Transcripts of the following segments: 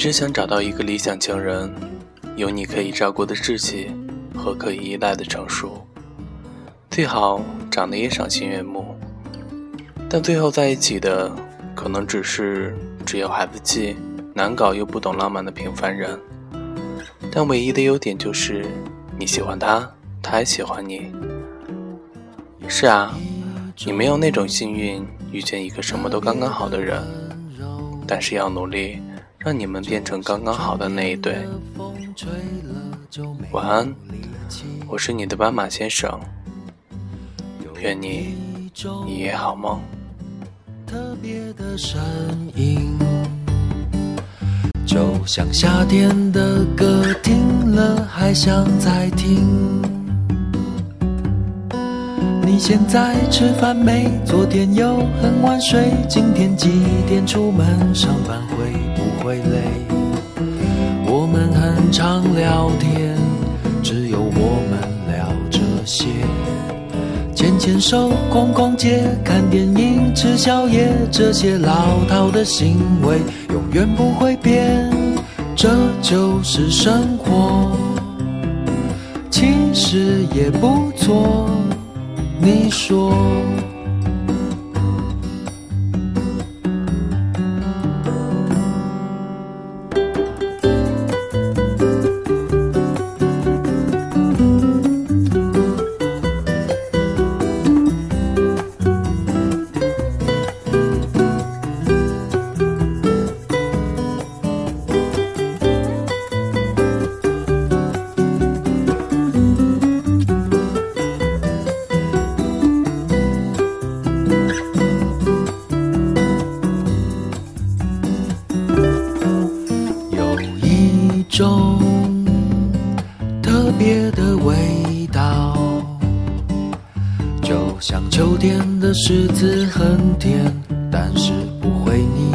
只想找到一个理想情人，有你可以照顾的志气和可以依赖的成熟，最好长得也赏心悦目。但最后在一起的，可能只是只有孩子气、难搞又不懂浪漫的平凡人。但唯一的优点就是你喜欢他，他还喜欢你。是啊，你没有那种幸运遇见一个什么都刚刚好的人，但是要努力。让你们变成刚刚好的那一对。晚安，我是你的斑马先生。愿你一夜好梦。特别的声音，就像夏天的歌，听了还想再听。你现在吃饭没？昨天又很晚睡，今天几点出门上班牵手，逛逛街，看电影，吃宵夜，这些老套的行为永远不会变，这就是生活，其实也不错，你说？种特别的味道，就像秋天的柿子很甜，但是不会腻。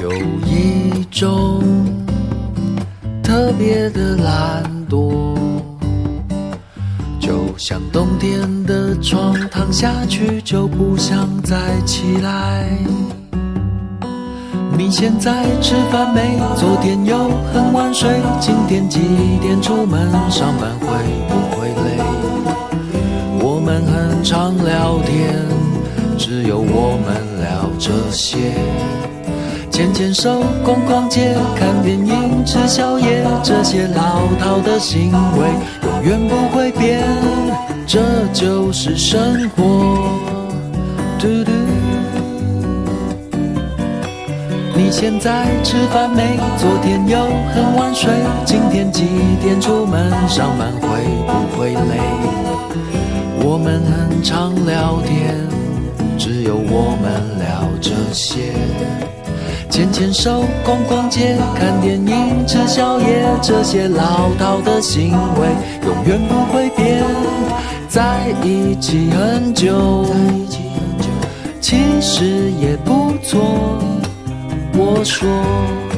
有一种特别的懒惰，就像冬天的床，躺下去就不想再起来。你现在吃饭没？昨天又很晚睡，今天几点出门？上班会不会累？我们很常聊天，只有我们聊这些。牵牵手，逛逛街，看电影，吃宵夜，这些老套的行为永远不会变，这就是生活。嘟嘟。你现在吃饭没？昨天又很晚睡，今天几点出门？上班会不会累？我们很常聊天，只有我们聊这些。牵牵手，逛逛街，看电影，吃宵夜，这些老套的行为永远不会变。在一起很久，其实也不错。我说。